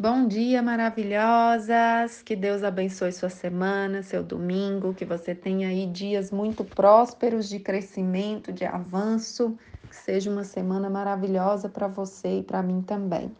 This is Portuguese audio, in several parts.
Bom dia, maravilhosas! Que Deus abençoe sua semana, seu domingo, que você tenha aí dias muito prósperos de crescimento, de avanço, que seja uma semana maravilhosa para você e para mim também.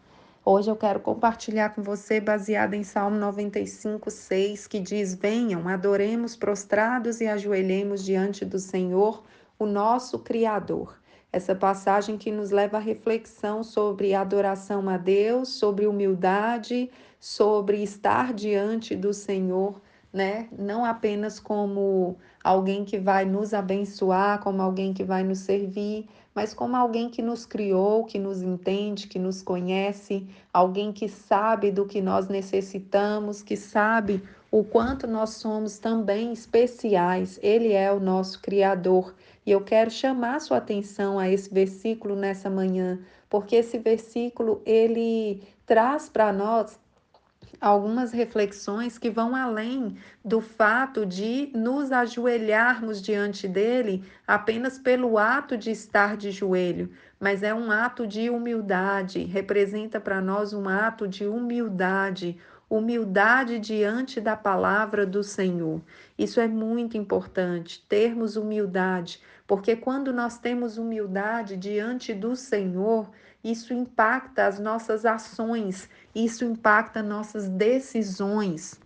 Hoje eu quero compartilhar com você, baseado em Salmo 95, 6, que diz: Venham, adoremos prostrados e ajoelhemos diante do Senhor, o nosso Criador essa passagem que nos leva à reflexão sobre adoração a Deus, sobre humildade, sobre estar diante do Senhor, né? Não apenas como alguém que vai nos abençoar, como alguém que vai nos servir, mas como alguém que nos criou, que nos entende, que nos conhece, alguém que sabe do que nós necessitamos, que sabe o quanto nós somos também especiais. Ele é o nosso Criador. E eu quero chamar sua atenção a esse versículo nessa manhã, porque esse versículo ele traz para nós algumas reflexões que vão além do fato de nos ajoelharmos diante dele apenas pelo ato de estar de joelho, mas é um ato de humildade, representa para nós um ato de humildade, humildade diante da palavra do Senhor. Isso é muito importante, termos humildade, porque quando nós temos humildade diante do Senhor, isso impacta as nossas ações, isso impacta nossas decisões.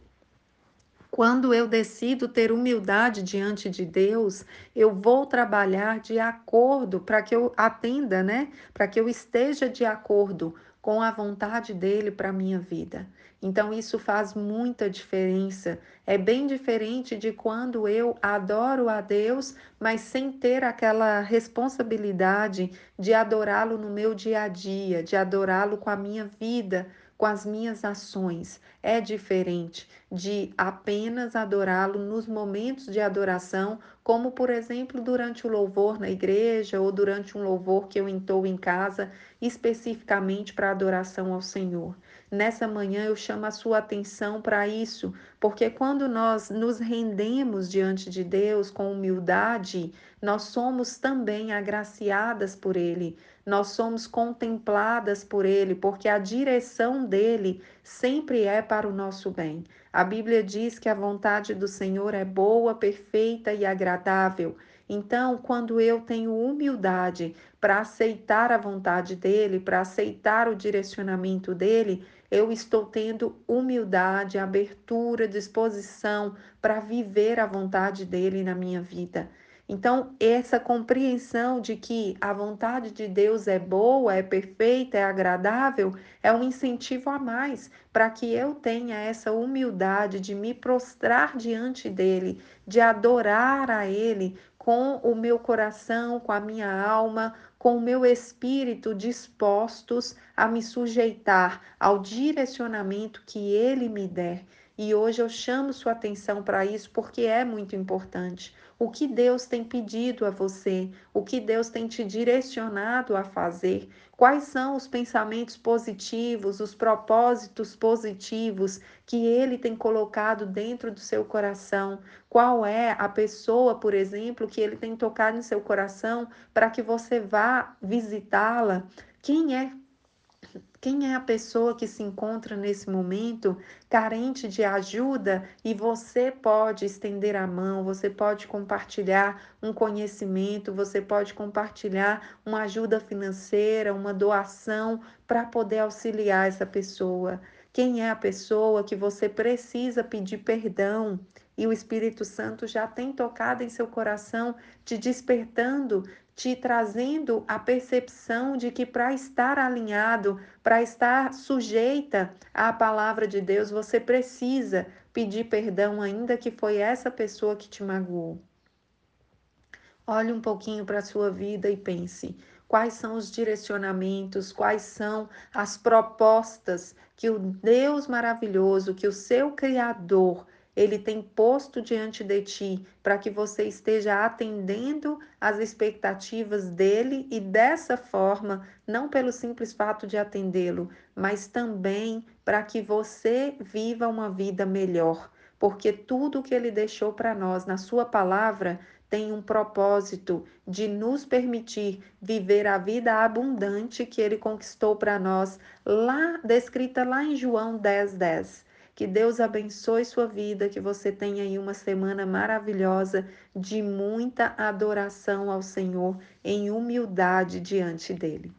Quando eu decido ter humildade diante de Deus, eu vou trabalhar de acordo para que eu atenda, né? Para que eu esteja de acordo com a vontade dele para minha vida. Então, isso faz muita diferença. É bem diferente de quando eu adoro a Deus, mas sem ter aquela responsabilidade de adorá-lo no meu dia a dia, de adorá-lo com a minha vida, com as minhas ações. É diferente de apenas adorá-lo nos momentos de adoração, como por exemplo durante o louvor na igreja ou durante um louvor que eu entoo em casa, especificamente para adoração ao Senhor. Nessa manhã eu chamo a sua atenção para isso, porque quando nós nos rendemos diante de Deus com humildade, nós somos também agraciadas por Ele, nós somos contempladas por Ele, porque a direção dele sempre é para o nosso bem. A Bíblia diz que a vontade do Senhor é boa, perfeita e agradável. Então, quando eu tenho humildade para aceitar a vontade dele, para aceitar o direcionamento dele, eu estou tendo humildade, abertura, disposição para viver a vontade dele na minha vida. Então, essa compreensão de que a vontade de Deus é boa, é perfeita, é agradável, é um incentivo a mais para que eu tenha essa humildade de me prostrar diante dele, de adorar a ele com o meu coração, com a minha alma, com o meu espírito dispostos a me sujeitar ao direcionamento que ele me der. E hoje eu chamo sua atenção para isso porque é muito importante. O que Deus tem pedido a você, o que Deus tem te direcionado a fazer, quais são os pensamentos positivos, os propósitos positivos que Ele tem colocado dentro do seu coração, qual é a pessoa, por exemplo, que Ele tem tocado em seu coração para que você vá visitá-la. Quem é quem é a pessoa que se encontra nesse momento carente de ajuda e você pode estender a mão, você pode compartilhar um conhecimento, você pode compartilhar uma ajuda financeira, uma doação para poder auxiliar essa pessoa? Quem é a pessoa que você precisa pedir perdão? E o Espírito Santo já tem tocado em seu coração, te despertando te trazendo a percepção de que para estar alinhado, para estar sujeita à palavra de Deus, você precisa pedir perdão, ainda que foi essa pessoa que te magoou. Olhe um pouquinho para a sua vida e pense: quais são os direcionamentos, quais são as propostas que o Deus maravilhoso, que o seu Criador ele tem posto diante de ti para que você esteja atendendo às expectativas dele e dessa forma, não pelo simples fato de atendê-lo, mas também para que você viva uma vida melhor. Porque tudo que ele deixou para nós na sua palavra tem um propósito de nos permitir viver a vida abundante que ele conquistou para nós, lá descrita lá em João 10:10. 10. Que Deus abençoe sua vida, que você tenha aí uma semana maravilhosa de muita adoração ao Senhor em humildade diante dele.